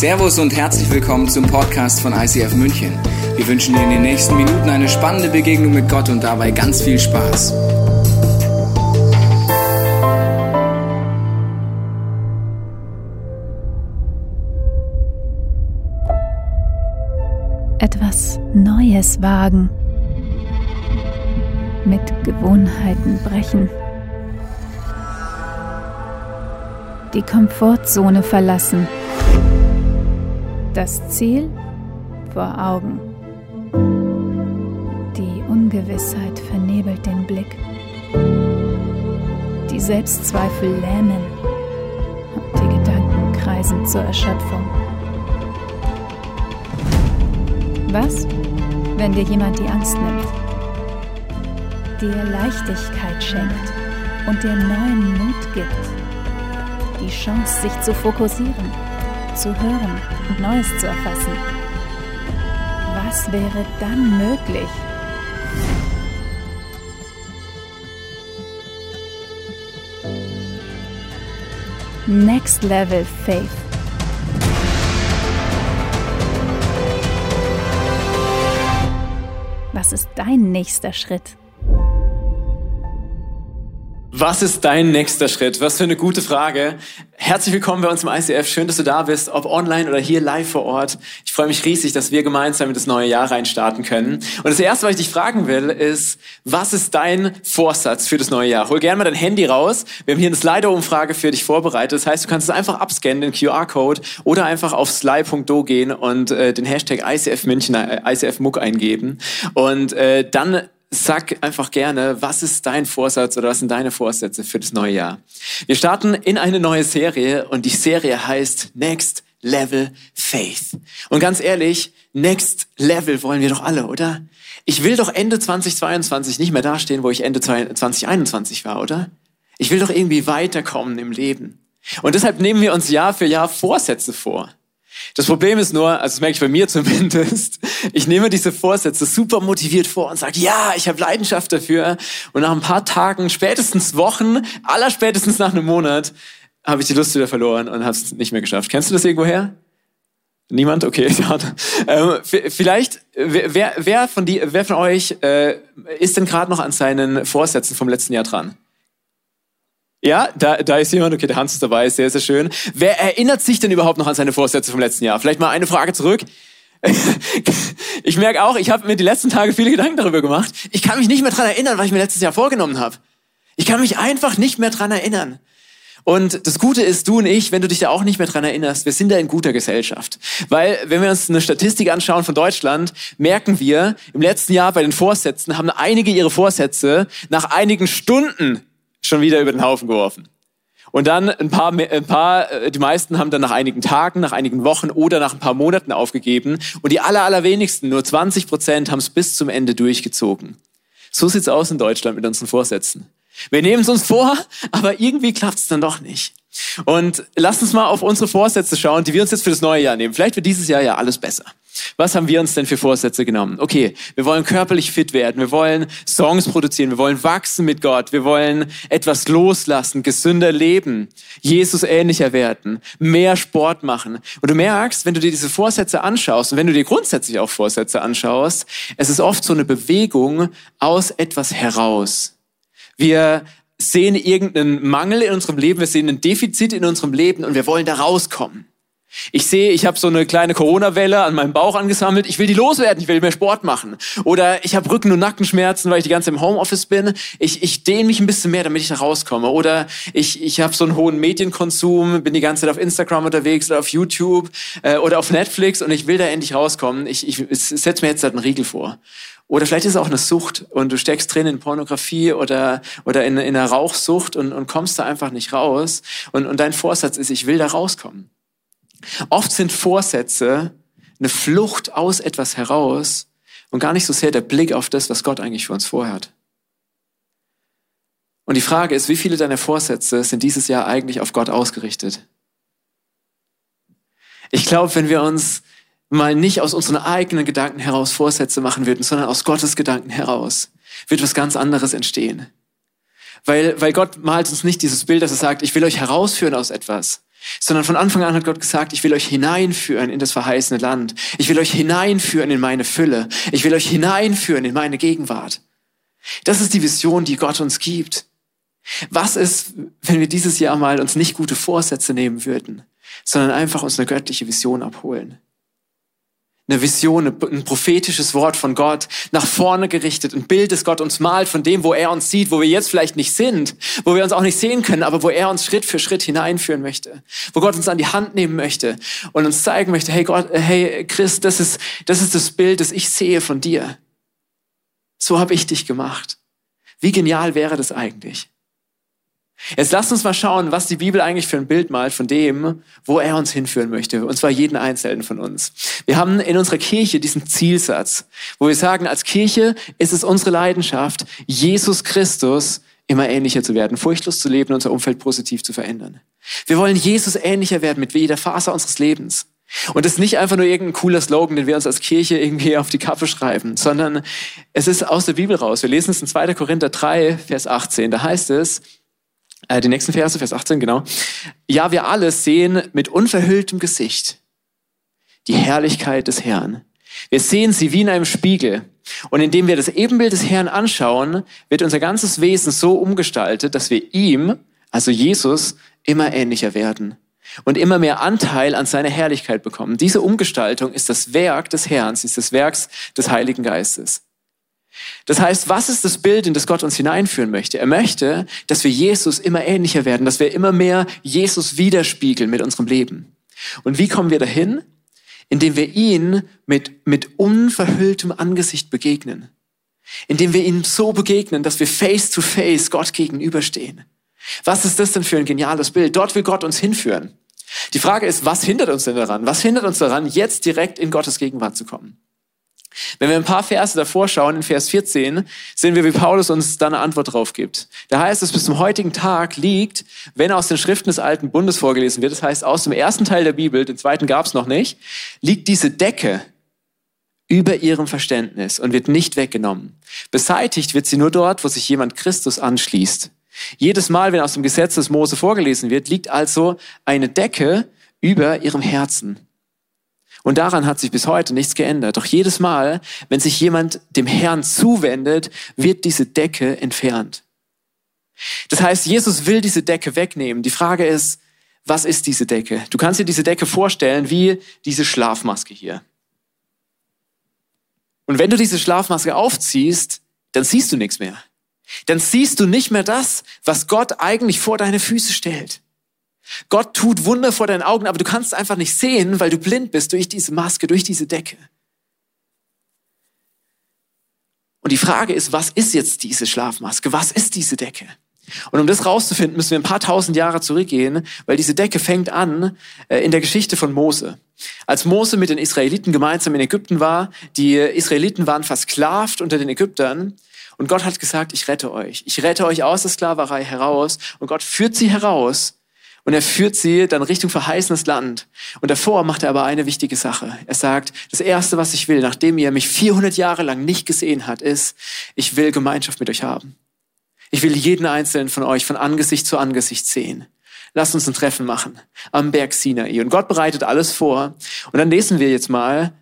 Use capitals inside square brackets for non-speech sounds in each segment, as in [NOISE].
Servus und herzlich willkommen zum Podcast von ICF München. Wir wünschen dir in den nächsten Minuten eine spannende Begegnung mit Gott und dabei ganz viel Spaß. Etwas Neues wagen. Mit Gewohnheiten brechen. Die Komfortzone verlassen das Ziel vor Augen. Die Ungewissheit vernebelt den Blick. Die Selbstzweifel lähmen und die Gedanken kreisen zur Erschöpfung. Was, wenn dir jemand die Angst nimmt, dir Leichtigkeit schenkt und dir neuen Mut gibt, die Chance, sich zu fokussieren? Zu hören und Neues zu erfassen. Was wäre dann möglich? Next Level Faith. Was ist dein nächster Schritt? Was ist dein nächster Schritt? Was für eine gute Frage. Herzlich willkommen bei uns im ICF. Schön, dass du da bist, ob online oder hier live vor Ort. Ich freue mich riesig, dass wir gemeinsam in das neue Jahr reinstarten können. Und das Erste, was ich dich fragen will, ist, was ist dein Vorsatz für das neue Jahr? Hol gerne mal dein Handy raus. Wir haben hier eine Slido-Umfrage für dich vorbereitet. Das heißt, du kannst es einfach abscannen, den QR-Code, oder einfach auf sly.do gehen und äh, den Hashtag ICF München, äh, ICF Muck eingeben. Und äh, dann sag einfach gerne, was ist dein Vorsatz oder was sind deine Vorsätze für das neue Jahr? Wir starten in eine neue Serie und die Serie heißt Next Level Faith. Und ganz ehrlich, Next Level wollen wir doch alle, oder? Ich will doch Ende 2022 nicht mehr dastehen, wo ich Ende 2021 war, oder? Ich will doch irgendwie weiterkommen im Leben. Und deshalb nehmen wir uns Jahr für Jahr Vorsätze vor. Das Problem ist nur, also das merke ich bei mir [LAUGHS] zumindest, ich nehme diese Vorsätze super motiviert vor und sage, ja, ich habe Leidenschaft dafür. Und nach ein paar Tagen, spätestens Wochen, aller spätestens nach einem Monat, habe ich die Lust wieder verloren und habe es nicht mehr geschafft. Kennst du das irgendwoher? Niemand? Okay, [LAUGHS] schade. Ähm, vielleicht, wer, wer, von die, wer von euch äh, ist denn gerade noch an seinen Vorsätzen vom letzten Jahr dran? Ja, da, da ist jemand, okay, der Hans ist dabei, sehr, sehr schön. Wer erinnert sich denn überhaupt noch an seine Vorsätze vom letzten Jahr? Vielleicht mal eine Frage zurück. [LAUGHS] ich merke auch, ich habe mir die letzten Tage viele Gedanken darüber gemacht. Ich kann mich nicht mehr dran erinnern, was ich mir letztes Jahr vorgenommen habe. Ich kann mich einfach nicht mehr dran erinnern. Und das Gute ist, du und ich, wenn du dich da auch nicht mehr dran erinnerst, wir sind da in guter Gesellschaft. Weil, wenn wir uns eine Statistik anschauen von Deutschland, merken wir, im letzten Jahr bei den Vorsätzen haben einige ihre Vorsätze nach einigen Stunden schon wieder über den Haufen geworfen. Und dann ein paar, ein paar, äh, die meisten haben dann nach einigen Tagen, nach einigen Wochen oder nach ein paar Monaten aufgegeben. Und die aller, allerwenigsten, nur 20 Prozent, haben es bis zum Ende durchgezogen. So sieht's aus in Deutschland mit unseren Vorsätzen. Wir nehmen es uns vor, aber irgendwie klappt es dann doch nicht. Und lasst uns mal auf unsere Vorsätze schauen, die wir uns jetzt für das neue Jahr nehmen. Vielleicht wird dieses Jahr ja alles besser. Was haben wir uns denn für Vorsätze genommen? Okay, wir wollen körperlich fit werden, wir wollen Songs produzieren, wir wollen wachsen mit Gott, wir wollen etwas loslassen, gesünder leben, Jesus ähnlicher werden, mehr Sport machen. Und du merkst, wenn du dir diese Vorsätze anschaust und wenn du dir grundsätzlich auch Vorsätze anschaust, es ist oft so eine Bewegung aus etwas heraus. Wir sehen irgendeinen Mangel in unserem Leben, wir sehen ein Defizit in unserem Leben und wir wollen da rauskommen. Ich sehe, ich habe so eine kleine Corona-Welle an meinem Bauch angesammelt. Ich will die loswerden. Ich will mehr Sport machen. Oder ich habe Rücken- und Nackenschmerzen, weil ich die ganze Zeit im Homeoffice bin. Ich, ich dehne mich ein bisschen mehr, damit ich da rauskomme. Oder ich, ich habe so einen hohen Medienkonsum, bin die ganze Zeit auf Instagram unterwegs oder auf YouTube äh, oder auf Netflix und ich will da endlich rauskommen. Ich, ich setze mir jetzt halt einen Riegel vor. Oder vielleicht ist es auch eine Sucht und du steckst drin in Pornografie oder, oder in, in einer Rauchsucht und, und kommst da einfach nicht raus. Und, und dein Vorsatz ist, ich will da rauskommen. Oft sind Vorsätze eine Flucht aus etwas heraus und gar nicht so sehr der Blick auf das, was Gott eigentlich für uns vorhat. Und die Frage ist, wie viele deiner Vorsätze sind dieses Jahr eigentlich auf Gott ausgerichtet? Ich glaube, wenn wir uns mal nicht aus unseren eigenen Gedanken heraus Vorsätze machen würden, sondern aus Gottes Gedanken heraus, wird was ganz anderes entstehen. Weil, weil Gott malt uns nicht dieses Bild, dass er sagt, ich will euch herausführen aus etwas, sondern von Anfang an hat Gott gesagt, ich will euch hineinführen in das verheißene Land. Ich will euch hineinführen in meine Fülle. Ich will euch hineinführen in meine Gegenwart. Das ist die Vision, die Gott uns gibt. Was ist, wenn wir dieses Jahr mal uns nicht gute Vorsätze nehmen würden, sondern einfach uns eine göttliche Vision abholen? Eine Vision, ein prophetisches Wort von Gott nach vorne gerichtet, ein Bild, das Gott uns malt von dem, wo er uns sieht, wo wir jetzt vielleicht nicht sind, wo wir uns auch nicht sehen können, aber wo er uns Schritt für Schritt hineinführen möchte, wo Gott uns an die Hand nehmen möchte und uns zeigen möchte, hey Gott, hey Christ, das ist, das ist das Bild, das ich sehe von dir. So habe ich dich gemacht. Wie genial wäre das eigentlich? Jetzt lasst uns mal schauen, was die Bibel eigentlich für ein Bild malt von dem, wo er uns hinführen möchte. Und zwar jeden Einzelnen von uns. Wir haben in unserer Kirche diesen Zielsatz, wo wir sagen, als Kirche ist es unsere Leidenschaft, Jesus Christus immer ähnlicher zu werden, furchtlos zu leben und unser Umfeld positiv zu verändern. Wir wollen Jesus ähnlicher werden mit jeder Phase unseres Lebens. Und es ist nicht einfach nur irgendein cooler Slogan, den wir uns als Kirche irgendwie auf die Kappe schreiben, sondern es ist aus der Bibel raus. Wir lesen es in 2. Korinther 3, Vers 18. Da heißt es, äh, die nächsten Verse, Vers 18, genau. Ja, wir alle sehen mit unverhülltem Gesicht die Herrlichkeit des Herrn. Wir sehen sie wie in einem Spiegel. Und indem wir das Ebenbild des Herrn anschauen, wird unser ganzes Wesen so umgestaltet, dass wir ihm, also Jesus, immer ähnlicher werden und immer mehr Anteil an seiner Herrlichkeit bekommen. Diese Umgestaltung ist das Werk des Herrn, ist das Werk des Heiligen Geistes. Das heißt, was ist das Bild, in das Gott uns hineinführen möchte? Er möchte, dass wir Jesus immer ähnlicher werden, dass wir immer mehr Jesus widerspiegeln mit unserem Leben. Und wie kommen wir dahin? Indem wir ihn mit, mit unverhülltem Angesicht begegnen. Indem wir ihm so begegnen, dass wir face to face Gott gegenüberstehen. Was ist das denn für ein geniales Bild? Dort will Gott uns hinführen. Die Frage ist, was hindert uns denn daran? Was hindert uns daran, jetzt direkt in Gottes Gegenwart zu kommen? Wenn wir ein paar Verse davor schauen, in Vers 14, sehen wir, wie Paulus uns da eine Antwort drauf gibt. Da heißt es, bis zum heutigen Tag liegt, wenn aus den Schriften des Alten Bundes vorgelesen wird, das heißt aus dem ersten Teil der Bibel, den zweiten gab es noch nicht, liegt diese Decke über ihrem Verständnis und wird nicht weggenommen. Beseitigt wird sie nur dort, wo sich jemand Christus anschließt. Jedes Mal, wenn aus dem Gesetz des Mose vorgelesen wird, liegt also eine Decke über ihrem Herzen. Und daran hat sich bis heute nichts geändert. Doch jedes Mal, wenn sich jemand dem Herrn zuwendet, wird diese Decke entfernt. Das heißt, Jesus will diese Decke wegnehmen. Die Frage ist, was ist diese Decke? Du kannst dir diese Decke vorstellen wie diese Schlafmaske hier. Und wenn du diese Schlafmaske aufziehst, dann siehst du nichts mehr. Dann siehst du nicht mehr das, was Gott eigentlich vor deine Füße stellt. Gott tut Wunder vor deinen Augen, aber du kannst es einfach nicht sehen, weil du blind bist durch diese Maske, durch diese Decke. Und die Frage ist, was ist jetzt diese Schlafmaske? Was ist diese Decke? Und um das rauszufinden, müssen wir ein paar tausend Jahre zurückgehen, weil diese Decke fängt an äh, in der Geschichte von Mose. Als Mose mit den Israeliten gemeinsam in Ägypten war, die Israeliten waren versklavt unter den Ägyptern. Und Gott hat gesagt, ich rette euch. Ich rette euch aus der Sklaverei heraus. Und Gott führt sie heraus und er führt sie dann Richtung verheißenes Land. Und davor macht er aber eine wichtige Sache. Er sagt, das Erste, was ich will, nachdem ihr mich 400 Jahre lang nicht gesehen hat, ist, ich will Gemeinschaft mit euch haben. Ich will jeden einzelnen von euch von Angesicht zu Angesicht sehen. Lasst uns ein Treffen machen am Berg Sinai. Und Gott bereitet alles vor. Und dann lesen wir jetzt mal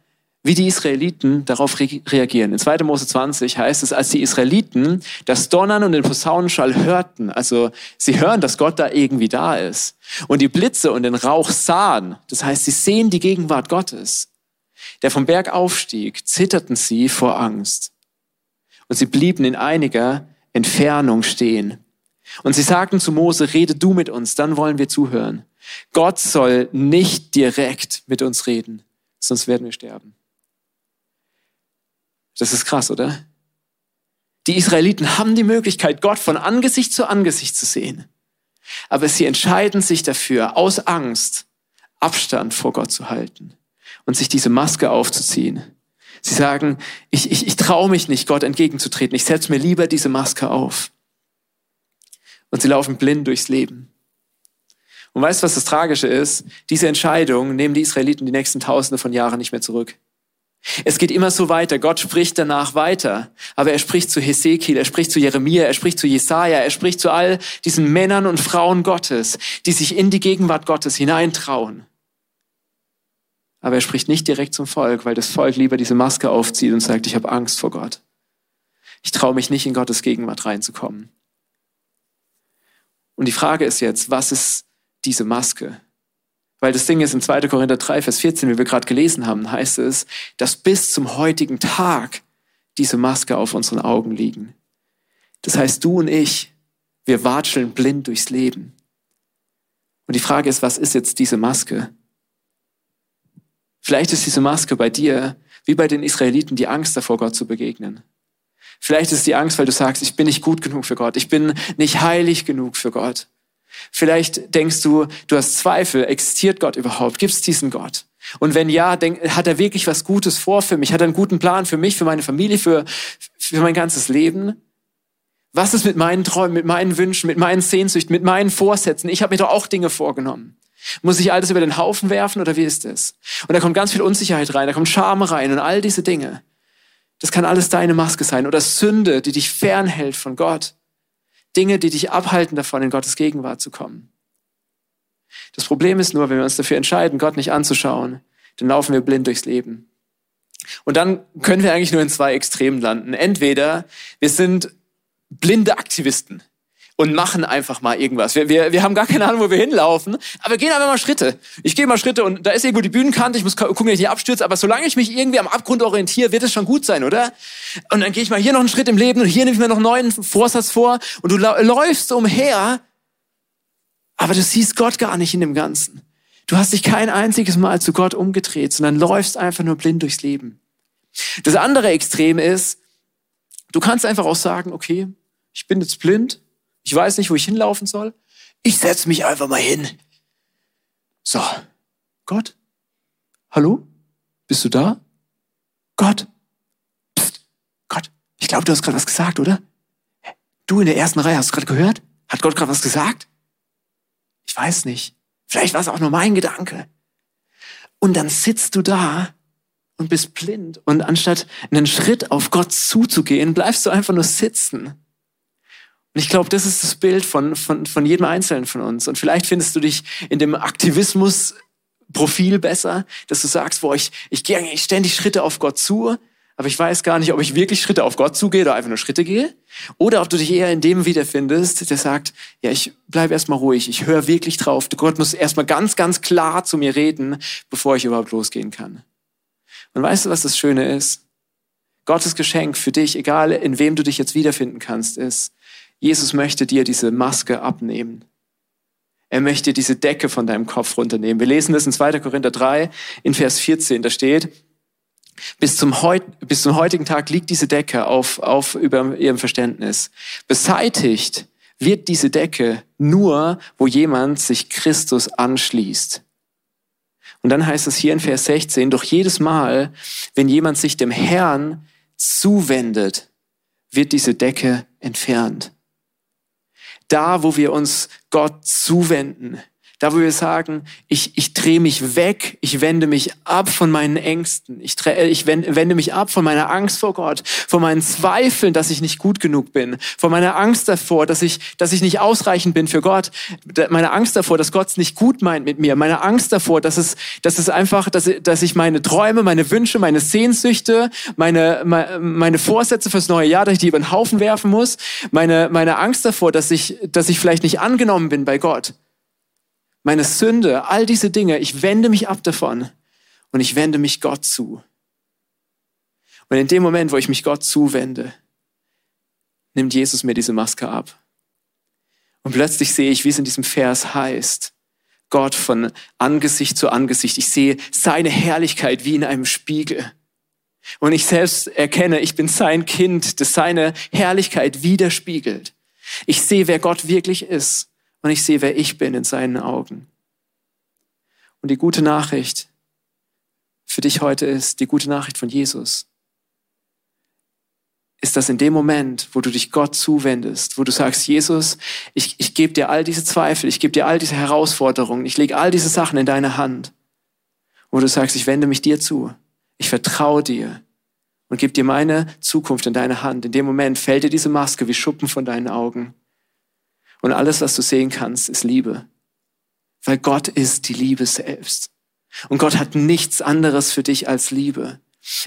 wie die Israeliten darauf re reagieren. In 2. Mose 20 heißt es, als die Israeliten das Donnern und den Posaunenschall hörten, also sie hören, dass Gott da irgendwie da ist, und die Blitze und den Rauch sahen, das heißt, sie sehen die Gegenwart Gottes, der vom Berg aufstieg, zitterten sie vor Angst. Und sie blieben in einiger Entfernung stehen. Und sie sagten zu Mose, rede du mit uns, dann wollen wir zuhören. Gott soll nicht direkt mit uns reden, sonst werden wir sterben. Das ist krass, oder? Die Israeliten haben die Möglichkeit, Gott von Angesicht zu Angesicht zu sehen. Aber sie entscheiden sich dafür, aus Angst Abstand vor Gott zu halten und sich diese Maske aufzuziehen. Sie sagen, ich, ich, ich traue mich nicht, Gott entgegenzutreten. Ich setze mir lieber diese Maske auf. Und sie laufen blind durchs Leben. Und weißt du, was das Tragische ist? Diese Entscheidung nehmen die Israeliten die nächsten Tausende von Jahren nicht mehr zurück. Es geht immer so weiter. Gott spricht danach weiter. Aber er spricht zu Hesekiel, er spricht zu Jeremia, er spricht zu Jesaja, er spricht zu all diesen Männern und Frauen Gottes, die sich in die Gegenwart Gottes hineintrauen. Aber er spricht nicht direkt zum Volk, weil das Volk lieber diese Maske aufzieht und sagt, ich habe Angst vor Gott. Ich traue mich nicht in Gottes Gegenwart reinzukommen. Und die Frage ist jetzt, was ist diese Maske? Weil das Ding ist, in 2. Korinther 3, Vers 14, wie wir gerade gelesen haben, heißt es, dass bis zum heutigen Tag diese Maske auf unseren Augen liegen. Das heißt, du und ich, wir watscheln blind durchs Leben. Und die Frage ist, was ist jetzt diese Maske? Vielleicht ist diese Maske bei dir, wie bei den Israeliten, die Angst davor, Gott zu begegnen. Vielleicht ist die Angst, weil du sagst, ich bin nicht gut genug für Gott, ich bin nicht heilig genug für Gott. Vielleicht denkst du, du hast Zweifel, existiert Gott überhaupt? Gibt es diesen Gott? Und wenn ja, denk, hat er wirklich was Gutes vor für mich? Hat er einen guten Plan für mich, für meine Familie, für, für mein ganzes Leben? Was ist mit meinen Träumen, mit meinen Wünschen, mit meinen Sehnsüchten, mit meinen Vorsätzen? Ich habe mir doch auch Dinge vorgenommen. Muss ich alles über den Haufen werfen oder wie ist es? Und da kommt ganz viel Unsicherheit rein, da kommt Scham rein und all diese Dinge. Das kann alles deine Maske sein oder Sünde, die dich fernhält von Gott. Dinge, die dich abhalten davon, in Gottes Gegenwart zu kommen. Das Problem ist nur, wenn wir uns dafür entscheiden, Gott nicht anzuschauen, dann laufen wir blind durchs Leben. Und dann können wir eigentlich nur in zwei Extremen landen. Entweder wir sind blinde Aktivisten und machen einfach mal irgendwas. Wir, wir, wir haben gar keine Ahnung, wo wir hinlaufen, aber wir gehen einfach mal Schritte. Ich gehe mal Schritte und da ist irgendwo die Bühnenkante, ich muss gucken, dass ich nicht abstürze, aber solange ich mich irgendwie am Abgrund orientiere, wird es schon gut sein, oder? Und dann gehe ich mal hier noch einen Schritt im Leben und hier nehme ich mir noch einen neuen Vorsatz vor und du läufst umher, aber du siehst Gott gar nicht in dem Ganzen. Du hast dich kein einziges Mal zu Gott umgedreht, sondern läufst einfach nur blind durchs Leben. Das andere Extrem ist, du kannst einfach auch sagen, okay, ich bin jetzt blind, ich weiß nicht, wo ich hinlaufen soll. Ich setze mich einfach mal hin. So, Gott, hallo? Bist du da? Gott, Psst. Gott, ich glaube, du hast gerade was gesagt, oder? Du in der ersten Reihe, hast gerade gehört? Hat Gott gerade was gesagt? Ich weiß nicht. Vielleicht war es auch nur mein Gedanke. Und dann sitzt du da und bist blind. Und anstatt einen Schritt auf Gott zuzugehen, bleibst du einfach nur sitzen. Und ich glaube, das ist das Bild von, von, von jedem Einzelnen von uns. Und vielleicht findest du dich in dem Aktivismus Profil besser, dass du sagst, boah, ich, ich gehe eigentlich ständig Schritte auf Gott zu, aber ich weiß gar nicht, ob ich wirklich Schritte auf Gott zugehe oder einfach nur Schritte gehe. Oder ob du dich eher in dem wiederfindest, der sagt, ja, ich bleibe erstmal ruhig, ich höre wirklich drauf. Gott muss erstmal ganz, ganz klar zu mir reden, bevor ich überhaupt losgehen kann. Und weißt du, was das Schöne ist? Gottes Geschenk für dich, egal in wem du dich jetzt wiederfinden kannst, ist, Jesus möchte dir diese Maske abnehmen. Er möchte diese Decke von deinem Kopf runternehmen. Wir lesen das in 2. Korinther 3 in Vers 14. Da steht, bis zum, heut, bis zum heutigen Tag liegt diese Decke auf, auf über ihrem Verständnis. Beseitigt wird diese Decke nur, wo jemand sich Christus anschließt. Und dann heißt es hier in Vers 16, doch jedes Mal, wenn jemand sich dem Herrn zuwendet, wird diese Decke entfernt da, wo wir uns Gott zuwenden, da, wo wir sagen, ich, ich drehe mich weg, ich wende mich ab von meinen Ängsten, ich, dreh, ich wende, wende mich ab von meiner Angst vor Gott, von meinen Zweifeln, dass ich nicht gut genug bin, von meiner Angst davor, dass ich, dass ich nicht ausreichend bin für Gott, meine Angst davor, dass Gott es nicht gut meint mit mir, meine Angst davor, dass es, dass es einfach, dass, dass ich meine Träume, meine Wünsche, meine Sehnsüchte, meine, meine Vorsätze fürs neue Jahr, dass ich die über den Haufen werfen muss, meine, meine Angst davor, dass ich, dass ich vielleicht nicht angenommen bin bei Gott meine Sünde, all diese Dinge, ich wende mich ab davon und ich wende mich Gott zu. Und in dem Moment, wo ich mich Gott zuwende, nimmt Jesus mir diese Maske ab. Und plötzlich sehe ich, wie es in diesem Vers heißt, Gott von Angesicht zu Angesicht. Ich sehe seine Herrlichkeit wie in einem Spiegel. Und ich selbst erkenne, ich bin sein Kind, das seine Herrlichkeit widerspiegelt. Ich sehe, wer Gott wirklich ist und ich sehe, wer ich bin in seinen Augen. Und die gute Nachricht für dich heute ist, die gute Nachricht von Jesus, ist, dass in dem Moment, wo du dich Gott zuwendest, wo du sagst, Jesus, ich, ich gebe dir all diese Zweifel, ich gebe dir all diese Herausforderungen, ich lege all diese Sachen in deine Hand, wo du sagst, ich wende mich dir zu, Ich vertraue dir und gebe dir meine Zukunft in deine Hand. In dem Moment fällt dir diese Maske wie Schuppen von deinen Augen. Und alles, was du sehen kannst, ist Liebe. Weil Gott ist die Liebe selbst. Und Gott hat nichts anderes für dich als Liebe.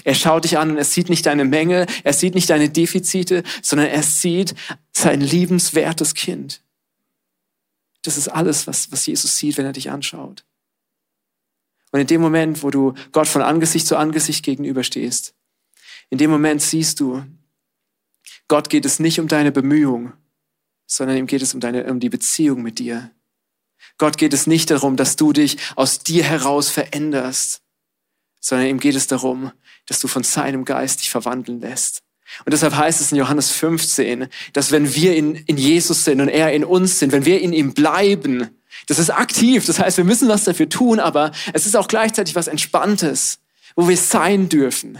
Er schaut dich an und er sieht nicht deine Menge, er sieht nicht deine Defizite, sondern er sieht sein liebenswertes Kind. Das ist alles, was, was Jesus sieht, wenn er dich anschaut. Und in dem Moment, wo du Gott von Angesicht zu Angesicht gegenüberstehst, in dem Moment siehst du, Gott geht es nicht um deine Bemühung, sondern ihm geht es um, deine, um die Beziehung mit dir. Gott geht es nicht darum, dass du dich aus dir heraus veränderst, sondern ihm geht es darum, dass du von seinem Geist dich verwandeln lässt. Und deshalb heißt es in Johannes 15, dass wenn wir in, in Jesus sind und er in uns sind, wenn wir in ihm bleiben, das ist aktiv. Das heißt, wir müssen was dafür tun, aber es ist auch gleichzeitig was Entspanntes, wo wir sein dürfen.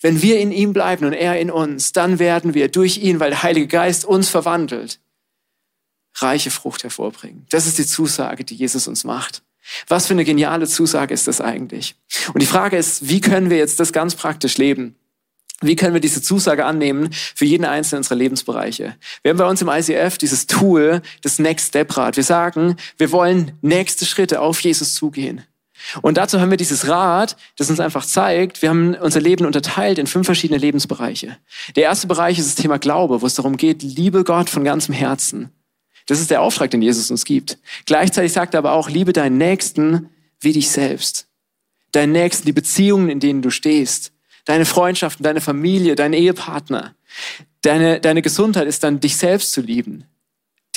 Wenn wir in ihm bleiben und er in uns, dann werden wir durch ihn, weil der Heilige Geist uns verwandelt, reiche Frucht hervorbringen. Das ist die Zusage, die Jesus uns macht. Was für eine geniale Zusage ist das eigentlich? Und die Frage ist, wie können wir jetzt das ganz praktisch leben? Wie können wir diese Zusage annehmen für jeden einzelnen unserer Lebensbereiche? Wir haben bei uns im ICF dieses Tool, das Next Step Rad. Wir sagen, wir wollen nächste Schritte auf Jesus zugehen. Und dazu haben wir dieses Rad, das uns einfach zeigt, wir haben unser Leben unterteilt in fünf verschiedene Lebensbereiche. Der erste Bereich ist das Thema Glaube, wo es darum geht, liebe Gott von ganzem Herzen. Das ist der Auftrag, den Jesus uns gibt. Gleichzeitig sagt er aber auch, liebe deinen Nächsten wie dich selbst. Deinen Nächsten, die Beziehungen, in denen du stehst deine Freundschaften, deine Familie, dein Ehepartner. Deine, deine Gesundheit ist dann, dich selbst zu lieben,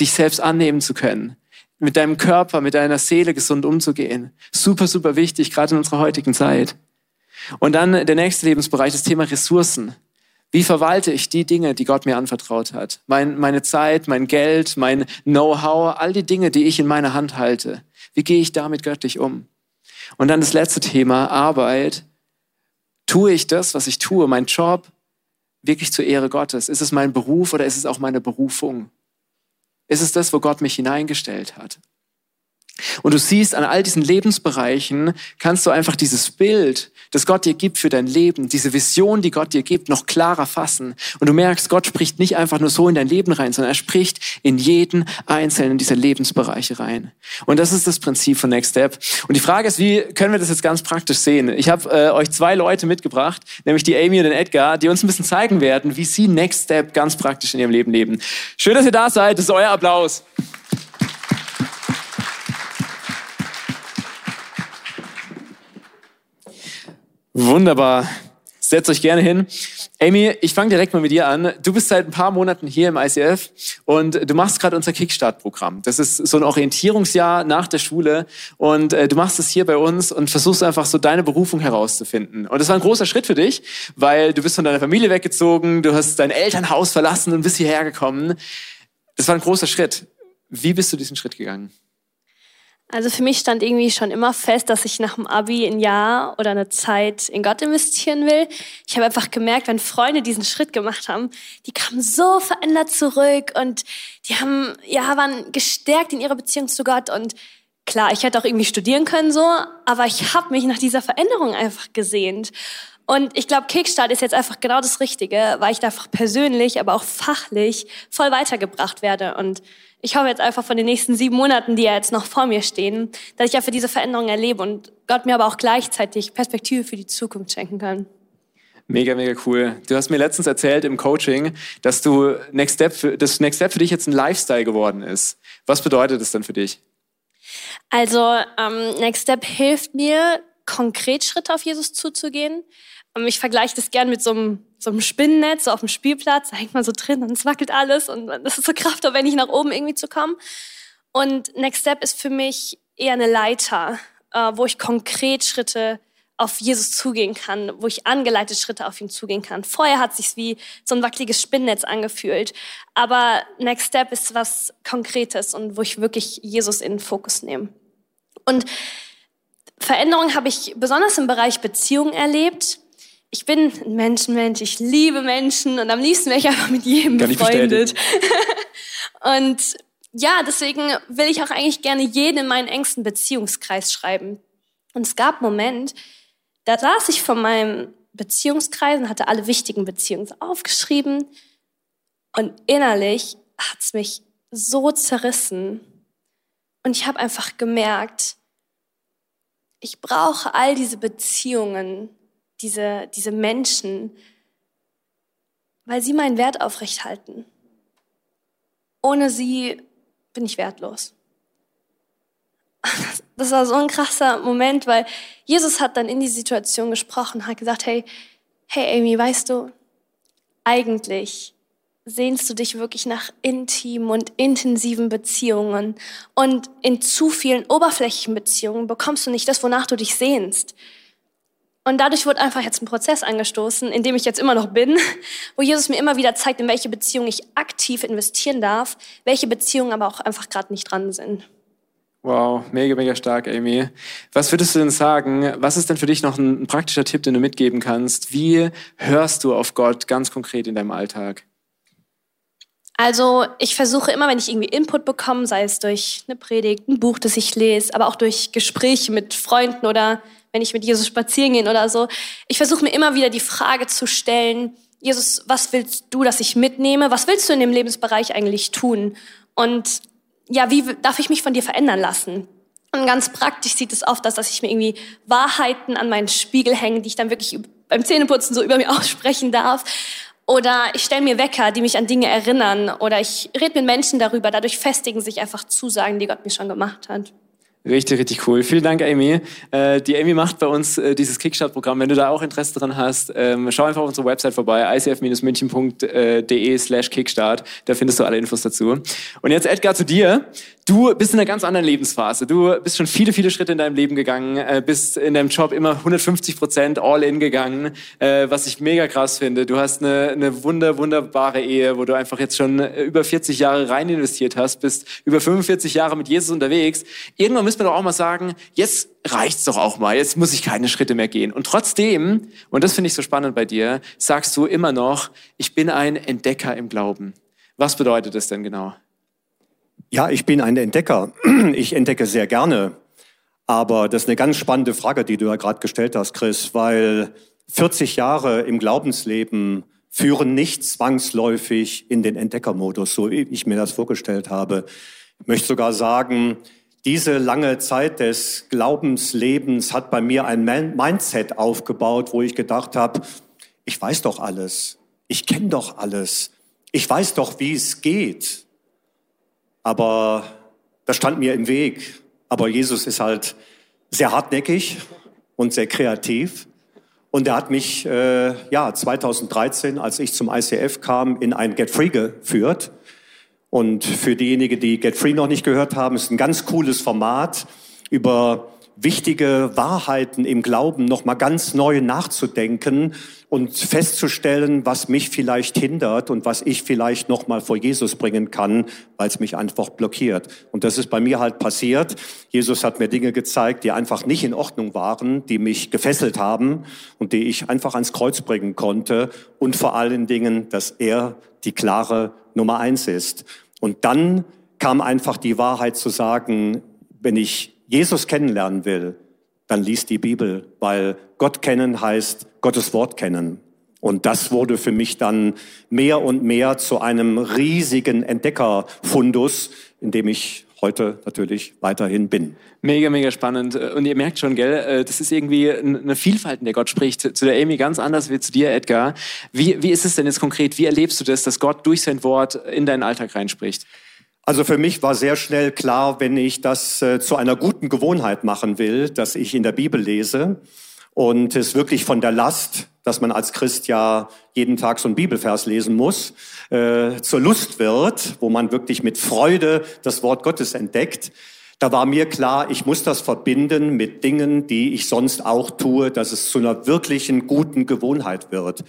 dich selbst annehmen zu können, mit deinem Körper, mit deiner Seele gesund umzugehen. Super, super wichtig, gerade in unserer heutigen Zeit. Und dann der nächste Lebensbereich, das Thema Ressourcen. Wie verwalte ich die Dinge, die Gott mir anvertraut hat? Mein, meine Zeit, mein Geld, mein Know-how, all die Dinge, die ich in meiner Hand halte. Wie gehe ich damit göttlich um? Und dann das letzte Thema, Arbeit. Tue ich das, was ich tue, mein Job, wirklich zur Ehre Gottes? Ist es mein Beruf oder ist es auch meine Berufung? Ist es das, wo Gott mich hineingestellt hat? Und du siehst, an all diesen Lebensbereichen kannst du einfach dieses Bild, das Gott dir gibt für dein Leben, diese Vision, die Gott dir gibt, noch klarer fassen. Und du merkst, Gott spricht nicht einfach nur so in dein Leben rein, sondern er spricht in jeden einzelnen dieser Lebensbereiche rein. Und das ist das Prinzip von Next Step. Und die Frage ist, wie können wir das jetzt ganz praktisch sehen? Ich habe äh, euch zwei Leute mitgebracht, nämlich die Amy und den Edgar, die uns ein bisschen zeigen werden, wie sie Next Step ganz praktisch in ihrem Leben leben. Schön, dass ihr da seid. Das ist euer Applaus. Wunderbar. Setzt euch gerne hin. Amy, ich fange direkt mal mit dir an. Du bist seit ein paar Monaten hier im ICF und du machst gerade unser Kickstart-Programm. Das ist so ein Orientierungsjahr nach der Schule und äh, du machst es hier bei uns und versuchst einfach so deine Berufung herauszufinden. Und das war ein großer Schritt für dich, weil du bist von deiner Familie weggezogen, du hast dein Elternhaus verlassen und bist hierher gekommen. Das war ein großer Schritt. Wie bist du diesen Schritt gegangen? Also für mich stand irgendwie schon immer fest, dass ich nach dem Abi ein Jahr oder eine Zeit in Gott investieren will. Ich habe einfach gemerkt, wenn Freunde diesen Schritt gemacht haben, die kamen so verändert zurück und die haben, ja, waren gestärkt in ihrer Beziehung zu Gott und klar, ich hätte auch irgendwie studieren können so, aber ich habe mich nach dieser Veränderung einfach gesehnt. Und ich glaube, Kickstart ist jetzt einfach genau das Richtige, weil ich da einfach persönlich, aber auch fachlich voll weitergebracht werde und ich hoffe jetzt einfach von den nächsten sieben Monaten, die ja jetzt noch vor mir stehen, dass ich einfach diese Veränderung erlebe und Gott mir aber auch gleichzeitig Perspektive für die Zukunft schenken kann. Mega, mega cool. Du hast mir letztens erzählt im Coaching, dass du Next Step das Next Step für dich jetzt ein Lifestyle geworden ist. Was bedeutet das denn für dich? Also ähm, Next Step hilft mir, konkret Schritte auf Jesus zuzugehen. Ähm, ich vergleiche das gern mit so einem, so einem Spinnennetz so auf dem Spielplatz. Da hängt man so drin und es wackelt alles und das ist so kraftaufwendig, nach oben irgendwie zu kommen. Und Next Step ist für mich eher eine Leiter, äh, wo ich konkret Schritte auf Jesus zugehen kann, wo ich angeleitet Schritte auf ihn zugehen kann. Vorher hat sich's wie so ein wackeliges Spinnennetz angefühlt, aber Next Step ist was Konkretes und wo ich wirklich Jesus in den Fokus nehme. Und Veränderungen habe ich besonders im Bereich Beziehungen erlebt ich bin ein Menschenmensch, ich liebe Menschen und am liebsten wäre ich einfach mit jedem Kann befreundet. [LAUGHS] und ja, deswegen will ich auch eigentlich gerne jeden in meinen engsten Beziehungskreis schreiben. Und es gab einen Moment, da saß ich vor meinem Beziehungskreis und hatte alle wichtigen Beziehungen aufgeschrieben. Und innerlich hat es mich so zerrissen. Und ich habe einfach gemerkt, ich brauche all diese Beziehungen, diese, diese Menschen, weil sie meinen Wert aufrechthalten. Ohne sie bin ich wertlos. Das war so ein krasser Moment, weil Jesus hat dann in die Situation gesprochen, hat gesagt, hey, hey Amy, weißt du, eigentlich sehnst du dich wirklich nach intimen und intensiven Beziehungen. Und in zu vielen oberflächlichen Beziehungen bekommst du nicht das, wonach du dich sehnst. Und dadurch wurde einfach jetzt ein Prozess angestoßen, in dem ich jetzt immer noch bin, [LAUGHS] wo Jesus mir immer wieder zeigt, in welche Beziehung ich aktiv investieren darf, welche Beziehungen aber auch einfach gerade nicht dran sind. Wow, mega, mega stark, Amy. Was würdest du denn sagen? Was ist denn für dich noch ein, praktischer Tipp, den du mitgeben kannst? Wie hörst du auf Gott ganz konkret in deinem Alltag? Also ich versuche immer, wenn ich irgendwie Input bekomme, sei es durch eine Predigt, ein Buch, das ich lese, aber auch durch Gespräche mit Freunden oder wenn ich mit Jesus spazieren gehe oder so, ich versuche mir immer wieder die Frage zu stellen, Jesus, was willst du, dass ich mitnehme? Was willst du in dem Lebensbereich eigentlich tun? Und ja, wie darf ich mich von dir verändern lassen? Und ganz praktisch sieht es oft aus, dass ich mir irgendwie Wahrheiten an meinen Spiegel hänge, die ich dann wirklich beim Zähneputzen so [LAUGHS] über mir aussprechen darf. Oder ich stelle mir Wecker, die mich an Dinge erinnern. Oder ich rede mit Menschen darüber. Dadurch festigen sich einfach Zusagen, die Gott mir schon gemacht hat. Richtig, richtig cool. Vielen Dank, Amy. Äh, die Amy macht bei uns äh, dieses Kickstart-Programm. Wenn du da auch Interesse dran hast, ähm, schau einfach auf unsere Website vorbei, icf-münchen.de slash Kickstart. Da findest du alle Infos dazu. Und jetzt, Edgar, zu dir. Du bist in einer ganz anderen Lebensphase. Du bist schon viele, viele Schritte in deinem Leben gegangen, äh, bist in deinem Job immer 150 Prozent all in gegangen, äh, was ich mega krass finde. Du hast eine, eine wunder, wunderbare Ehe, wo du einfach jetzt schon äh, über 40 Jahre rein investiert hast, bist über 45 Jahre mit Jesus unterwegs. Irgendwann müssen wir doch auch mal sagen, jetzt reicht's doch auch mal, jetzt muss ich keine Schritte mehr gehen. Und trotzdem, und das finde ich so spannend bei dir, sagst du immer noch, ich bin ein Entdecker im Glauben. Was bedeutet das denn genau? Ja, ich bin ein Entdecker. [CLEARS THROAT] Ich entdecke sehr gerne. Aber das ist eine ganz spannende Frage, die du ja gerade gestellt hast, Chris, weil 40 Jahre im Glaubensleben führen nicht zwangsläufig in den Entdeckermodus, so wie ich mir das vorgestellt habe. Ich möchte sogar sagen, diese lange Zeit des Glaubenslebens hat bei mir ein Mindset aufgebaut, wo ich gedacht habe, ich weiß doch alles, ich kenne doch alles, ich weiß doch, wie es geht. Aber das stand mir im Weg. Aber Jesus ist halt sehr hartnäckig und sehr kreativ. Und er hat mich, äh, ja, 2013, als ich zum ICF kam, in ein Get Free geführt. Und für diejenigen, die Get Free noch nicht gehört haben, ist ein ganz cooles Format über wichtige Wahrheiten im Glauben noch mal ganz neu nachzudenken und festzustellen, was mich vielleicht hindert und was ich vielleicht noch mal vor Jesus bringen kann, weil es mich einfach blockiert. Und das ist bei mir halt passiert. Jesus hat mir Dinge gezeigt, die einfach nicht in Ordnung waren, die mich gefesselt haben und die ich einfach ans Kreuz bringen konnte und vor allen Dingen, dass er die klare Nummer eins ist. Und dann kam einfach die Wahrheit zu sagen, wenn ich Jesus kennenlernen will, dann liest die Bibel, weil Gott kennen heißt Gottes Wort kennen. Und das wurde für mich dann mehr und mehr zu einem riesigen Entdeckerfundus, in dem ich heute natürlich weiterhin bin. Mega, mega spannend. Und ihr merkt schon, gell, äh, das ist irgendwie eine Vielfalt, in der Gott spricht. Zu der Amy ganz anders wie zu dir, Edgar. Wie, wie ist es denn jetzt konkret? Wie erlebst du das, dass Gott durch sein Wort in deinen Alltag reinspricht? Also für mich war sehr schnell klar, wenn ich das äh, zu einer guten Gewohnheit machen will, dass ich in der Bibel lese und es wirklich von der Last, dass man als Christ ja jeden Tag so einen Bibelvers lesen muss, äh, zur Lust wird, wo man wirklich mit Freude das Wort Gottes entdeckt. Da war mir klar, ich muss das verbinden mit Dingen, die ich sonst auch tue, dass es zu einer wirklichen guten Gewohnheit wird.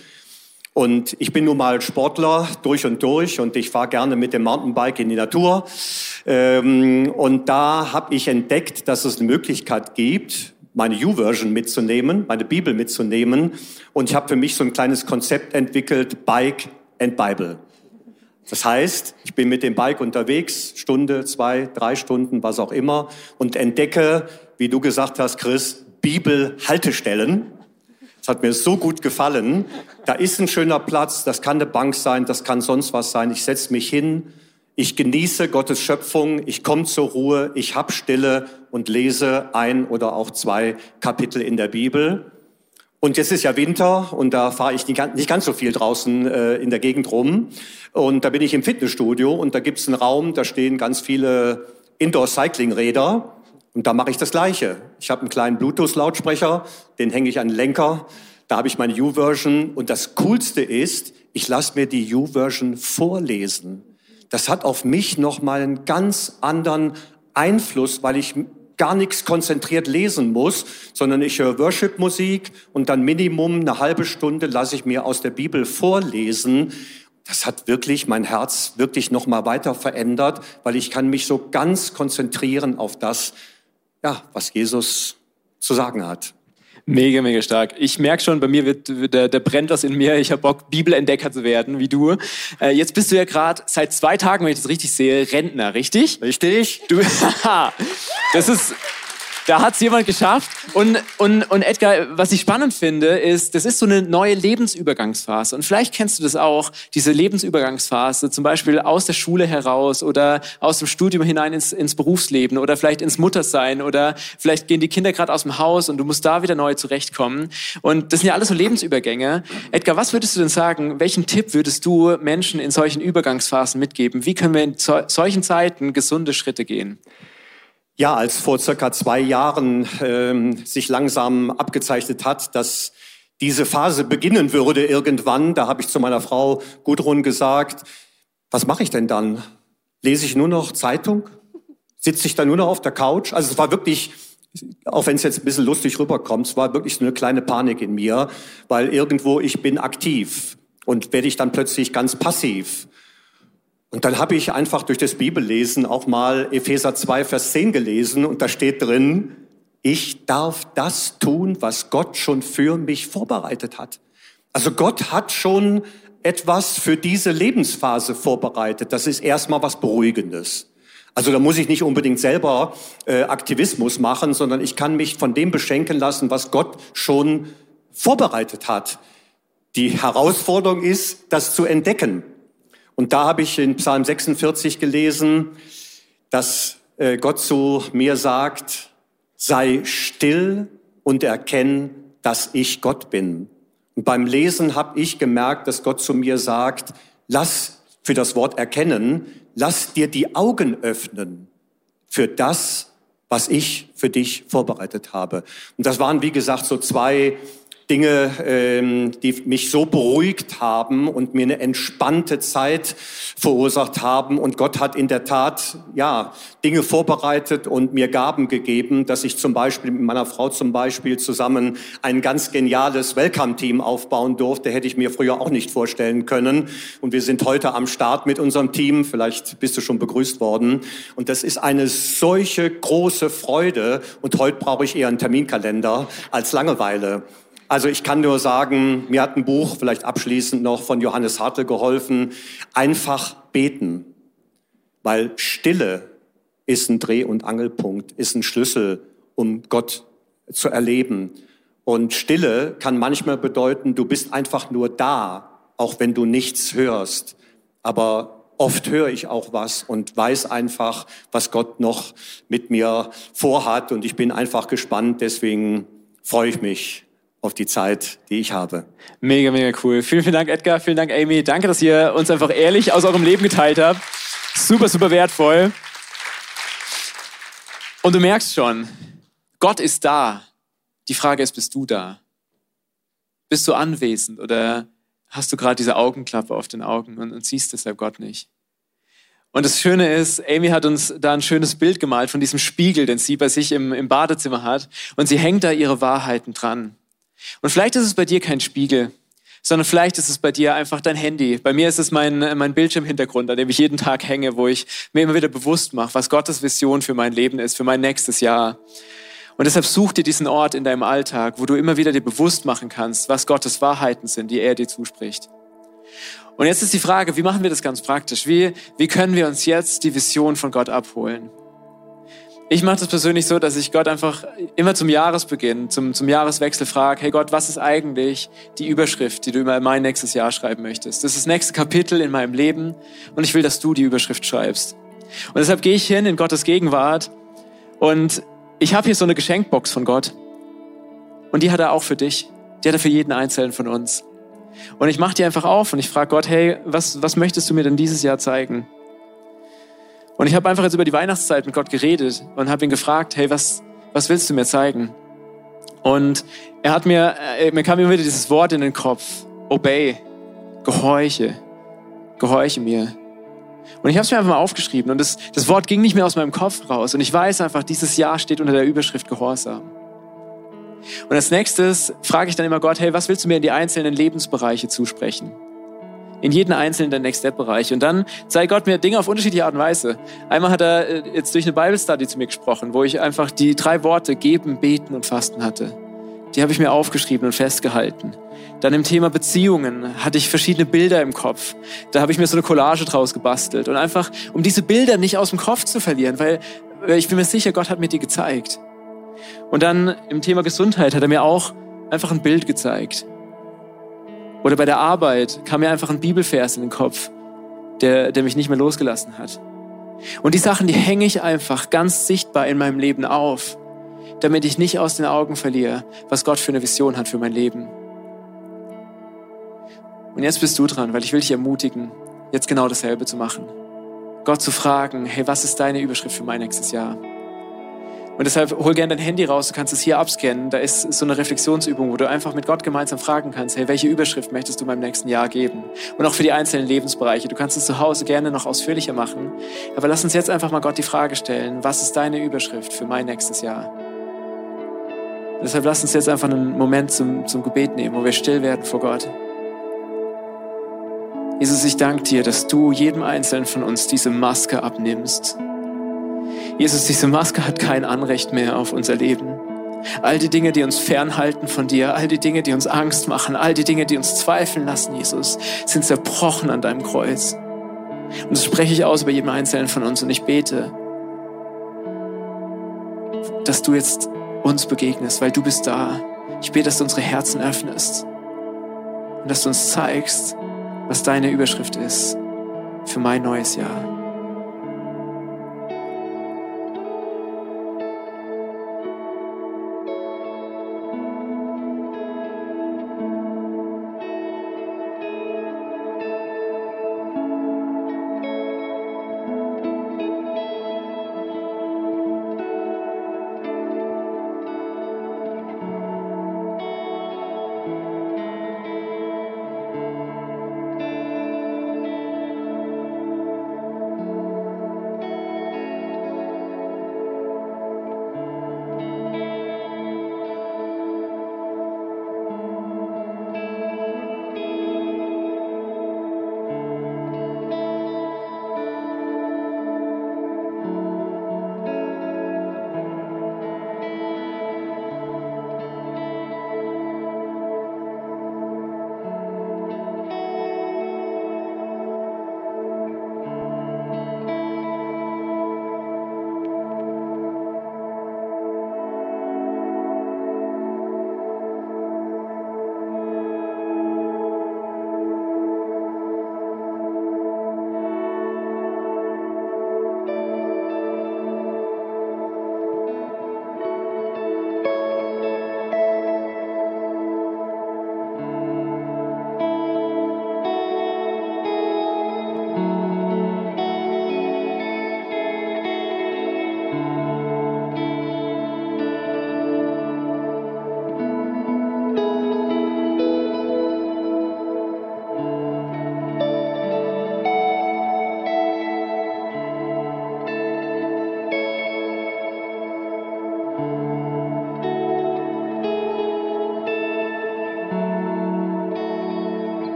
Und ich bin nun mal Sportler durch und durch und ich fahre gerne mit dem Mountainbike in die Natur. Ähm, und da habe ich entdeckt, dass es eine Möglichkeit gibt, meine U-Version mitzunehmen, meine Bibel mitzunehmen. Und ich habe für mich so ein kleines Konzept entwickelt, Bike and Bible. Das heißt, ich bin mit dem Bike unterwegs, Stunde, zwei, drei Stunden, was auch immer, und entdecke, wie du gesagt hast, Chris, Bibelhaltestellen hat mir so gut gefallen. Da ist ein schöner Platz, das kann eine Bank sein, das kann sonst was sein. Ich setze mich hin, ich genieße Gottes Schöpfung, ich komme zur Ruhe, ich hab Stille und lese ein oder auch zwei Kapitel in der Bibel. Und jetzt ist ja Winter und da fahre ich nicht ganz so viel draußen äh, in der Gegend rum. Und da bin ich im Fitnessstudio und da gibt es einen Raum, da stehen ganz viele Indoor-Cycling-Räder. Und da mache ich das Gleiche. Ich habe einen kleinen Bluetooth-Lautsprecher, den hänge ich an den Lenker. Da habe ich meine U-Version. Und das Coolste ist, ich lasse mir die U-Version vorlesen das hat auf mich nochmal einen ganz anderen Einfluss, weil ich gar nichts konzentriert lesen muss, sondern ich höre Worship-Musik und dann Minimum eine halbe Stunde lasse ich mir aus der Bibel vorlesen. Das hat wirklich mein Herz wirklich nochmal weiter verändert, weil ich kann mich so ganz konzentrieren auf das, ja, was Jesus zu sagen hat. Mega, mega stark. Ich merke schon, bei mir wird, der, der brennt was in mir. Ich habe Bock, Bibelentdecker zu werden, wie du. Äh, jetzt bist du ja gerade seit zwei Tagen, wenn ich das richtig sehe, Rentner, richtig? Richtig. Du, [LAUGHS] das ist da hat es jemand geschafft. Und, und, und Edgar, was ich spannend finde, ist, das ist so eine neue Lebensübergangsphase. Und vielleicht kennst du das auch, diese Lebensübergangsphase, zum Beispiel aus der Schule heraus oder aus dem Studium hinein ins, ins Berufsleben oder vielleicht ins Muttersein oder vielleicht gehen die Kinder gerade aus dem Haus und du musst da wieder neu zurechtkommen. Und das sind ja alles so Lebensübergänge. Edgar, was würdest du denn sagen, welchen Tipp würdest du Menschen in solchen Übergangsphasen mitgeben? Wie können wir in solchen Zeiten gesunde Schritte gehen? Ja, als vor circa zwei Jahren ähm, sich langsam abgezeichnet hat, dass diese Phase beginnen würde irgendwann, da habe ich zu meiner Frau Gudrun gesagt, was mache ich denn dann? Lese ich nur noch Zeitung? Sitze ich dann nur noch auf der Couch? Also es war wirklich, auch wenn es jetzt ein bisschen lustig rüberkommt, es war wirklich so eine kleine Panik in mir, weil irgendwo ich bin aktiv und werde ich dann plötzlich ganz passiv. Und dann habe ich einfach durch das Bibellesen auch mal Epheser 2, Vers 10 gelesen und da steht drin, ich darf das tun, was Gott schon für mich vorbereitet hat. Also Gott hat schon etwas für diese Lebensphase vorbereitet. Das ist erstmal was Beruhigendes. Also da muss ich nicht unbedingt selber äh, Aktivismus machen, sondern ich kann mich von dem beschenken lassen, was Gott schon vorbereitet hat. Die Herausforderung ist, das zu entdecken. Und da habe ich in Psalm 46 gelesen, dass äh, Gott zu mir sagt, sei still und erkenn, dass ich Gott bin. Und beim Lesen habe ich gemerkt, dass Gott zu mir sagt, lass für das Wort erkennen, lass dir die Augen öffnen für das, was ich für dich vorbereitet habe. Und das waren, wie gesagt, so zwei Dinge, ähm, die mich so beruhigt haben und mir eine entspannte Zeit verursacht haben. Und Gott hat in der Tat, ja, Dinge vorbereitet und mir Gaben gegeben, dass ich zum Beispiel mit meiner Frau zum Beispiel zusammen ein ganz geniales Welcome-Team aufbauen durfte. Hätte ich mir früher auch nicht vorstellen können. Und wir sind heute am Start mit unserem Team. Vielleicht bist du schon begrüßt worden. Und das ist eine solche große Freude. Und heute brauche ich eher einen Terminkalender als Langeweile. Also ich kann nur sagen, mir hat ein Buch vielleicht abschließend noch von Johannes Hartl geholfen, einfach beten, weil Stille ist ein Dreh- und Angelpunkt, ist ein Schlüssel, um Gott zu erleben. Und Stille kann manchmal bedeuten, du bist einfach nur da, auch wenn du nichts hörst. Aber oft höre ich auch was und weiß einfach, was Gott noch mit mir vorhat. Und ich bin einfach gespannt. Deswegen freue ich mich auf die Zeit, die ich habe. Mega, mega cool. Vielen, vielen Dank, Edgar. Vielen Dank, Amy. Danke, dass ihr uns einfach ehrlich aus eurem Leben geteilt habt. Super, super wertvoll. Und du merkst schon, Gott ist da. Die Frage ist, bist du da? Bist du anwesend oder hast du gerade diese Augenklappe auf den Augen und, und siehst deshalb Gott nicht? Und das Schöne ist, Amy hat uns da ein schönes Bild gemalt von diesem Spiegel, den sie bei sich im, im Badezimmer hat. Und sie hängt da ihre Wahrheiten dran. Und vielleicht ist es bei dir kein Spiegel, sondern vielleicht ist es bei dir einfach dein Handy. Bei mir ist es mein, mein Bildschirmhintergrund, an dem ich jeden Tag hänge, wo ich mir immer wieder bewusst mache, was Gottes Vision für mein Leben ist, für mein nächstes Jahr. Und deshalb such dir diesen Ort in deinem Alltag, wo du immer wieder dir bewusst machen kannst, was Gottes Wahrheiten sind, die er dir zuspricht. Und jetzt ist die Frage, wie machen wir das ganz praktisch? Wie, wie können wir uns jetzt die Vision von Gott abholen? Ich mache das persönlich so, dass ich Gott einfach immer zum Jahresbeginn, zum, zum Jahreswechsel frage, hey Gott, was ist eigentlich die Überschrift, die du über mein nächstes Jahr schreiben möchtest? Das ist das nächste Kapitel in meinem Leben und ich will, dass du die Überschrift schreibst. Und deshalb gehe ich hin in Gottes Gegenwart und ich habe hier so eine Geschenkbox von Gott und die hat er auch für dich. Die hat er für jeden Einzelnen von uns. Und ich mache die einfach auf und ich frage Gott, hey, was, was möchtest du mir denn dieses Jahr zeigen? Und ich habe einfach jetzt über die Weihnachtszeit mit Gott geredet und habe ihn gefragt, hey, was, was willst du mir zeigen? Und er hat mir, äh, mir kam immer wieder dieses Wort in den Kopf, obey, gehorche, gehorche mir. Und ich habe es mir einfach mal aufgeschrieben und das, das Wort ging nicht mehr aus meinem Kopf raus. Und ich weiß einfach, dieses Jahr steht unter der Überschrift Gehorsam. Und als nächstes frage ich dann immer Gott, hey, was willst du mir in die einzelnen Lebensbereiche zusprechen? In jeden einzelnen der Next Step Bereiche. Und dann zeigt Gott mir Dinge auf unterschiedliche Art und Weise. Einmal hat er äh, jetzt durch eine Bible Study zu mir gesprochen, wo ich einfach die drei Worte geben, beten und fasten hatte. Die habe ich mir aufgeschrieben und festgehalten. Dann im Thema Beziehungen hatte ich verschiedene Bilder im Kopf. Da habe ich mir so eine Collage draus gebastelt. Und einfach, um diese Bilder nicht aus dem Kopf zu verlieren, weil ich bin mir sicher, Gott hat mir die gezeigt. Und dann im Thema Gesundheit hat er mir auch einfach ein Bild gezeigt. Oder bei der Arbeit kam mir einfach ein Bibelvers in den Kopf, der, der mich nicht mehr losgelassen hat. Und die Sachen, die hänge ich einfach ganz sichtbar in meinem Leben auf, damit ich nicht aus den Augen verliere, was Gott für eine Vision hat für mein Leben. Und jetzt bist du dran, weil ich will dich ermutigen, jetzt genau dasselbe zu machen. Gott zu fragen, hey, was ist deine Überschrift für mein nächstes Jahr? Und deshalb hol gerne dein Handy raus, du kannst es hier abscannen. Da ist so eine Reflexionsübung, wo du einfach mit Gott gemeinsam fragen kannst, hey, welche Überschrift möchtest du beim nächsten Jahr geben? Und auch für die einzelnen Lebensbereiche. Du kannst es zu Hause gerne noch ausführlicher machen. Aber lass uns jetzt einfach mal Gott die Frage stellen, was ist deine Überschrift für mein nächstes Jahr? Und deshalb lass uns jetzt einfach einen Moment zum, zum Gebet nehmen, wo wir still werden vor Gott. Jesus, ich danke dir, dass du jedem Einzelnen von uns diese Maske abnimmst Jesus, diese Maske hat kein Anrecht mehr auf unser Leben. All die Dinge, die uns fernhalten von dir, all die Dinge, die uns Angst machen, all die Dinge, die uns zweifeln lassen, Jesus, sind zerbrochen an deinem Kreuz. Und das spreche ich aus über jeden Einzelnen von uns und ich bete, dass du jetzt uns begegnest, weil du bist da. Ich bete, dass du unsere Herzen öffnest und dass du uns zeigst, was deine Überschrift ist für mein neues Jahr.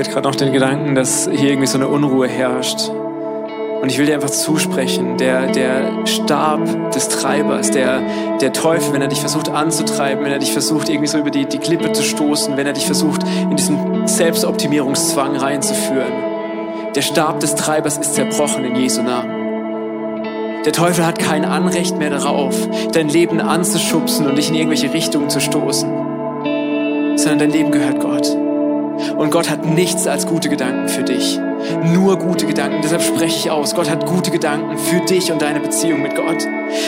Hatte gerade noch den Gedanken, dass hier irgendwie so eine Unruhe herrscht. Und ich will dir einfach zusprechen, der, der Stab des Treibers, der, der Teufel, wenn er dich versucht anzutreiben, wenn er dich versucht irgendwie so über die, die Klippe zu stoßen, wenn er dich versucht in diesen Selbstoptimierungszwang reinzuführen. Der Stab des Treibers ist zerbrochen in Jesu Namen. Der Teufel hat kein Anrecht mehr darauf, dein Leben anzuschubsen und dich in irgendwelche Richtungen zu stoßen, sondern dein Leben gehört Gott. Und Gott hat nichts als gute Gedanken für dich. Nur gute Gedanken. Deshalb spreche ich aus. Gott hat gute Gedanken für dich und deine Beziehung mit Gott.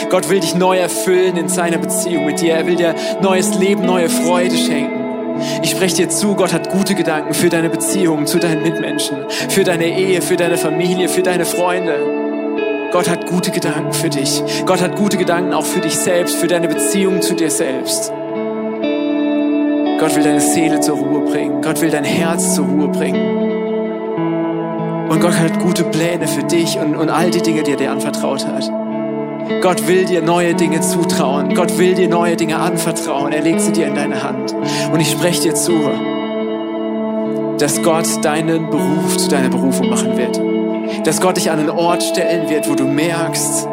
Gott will dich neu erfüllen in seiner Beziehung mit dir. Er will dir neues Leben, neue Freude schenken. Ich spreche dir zu, Gott hat gute Gedanken für deine Beziehung zu deinen Mitmenschen, für deine Ehe, für deine Familie, für deine Freunde. Gott hat gute Gedanken für dich. Gott hat gute Gedanken auch für dich selbst, für deine Beziehung zu dir selbst. Gott will deine Seele zur Ruhe bringen. Gott will dein Herz zur Ruhe bringen. Und Gott hat gute Pläne für dich und, und all die Dinge, die er dir anvertraut hat. Gott will dir neue Dinge zutrauen. Gott will dir neue Dinge anvertrauen. Er legt sie dir in deine Hand. Und ich spreche dir zu, dass Gott deinen Beruf zu deiner Berufung machen wird dass Gott dich an einen Ort stellen wird, wo du merkst,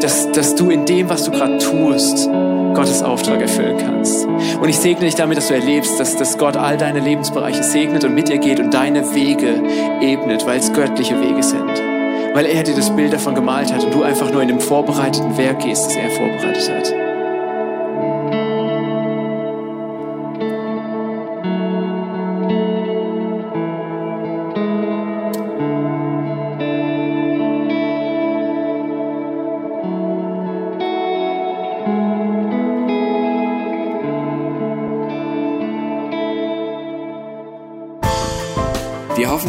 dass, dass du in dem, was du gerade tust, Gottes Auftrag erfüllen kannst. Und ich segne dich damit, dass du erlebst, dass, dass Gott all deine Lebensbereiche segnet und mit dir geht und deine Wege ebnet, weil es göttliche Wege sind. Weil er dir das Bild davon gemalt hat und du einfach nur in dem vorbereiteten Werk gehst, das er vorbereitet hat.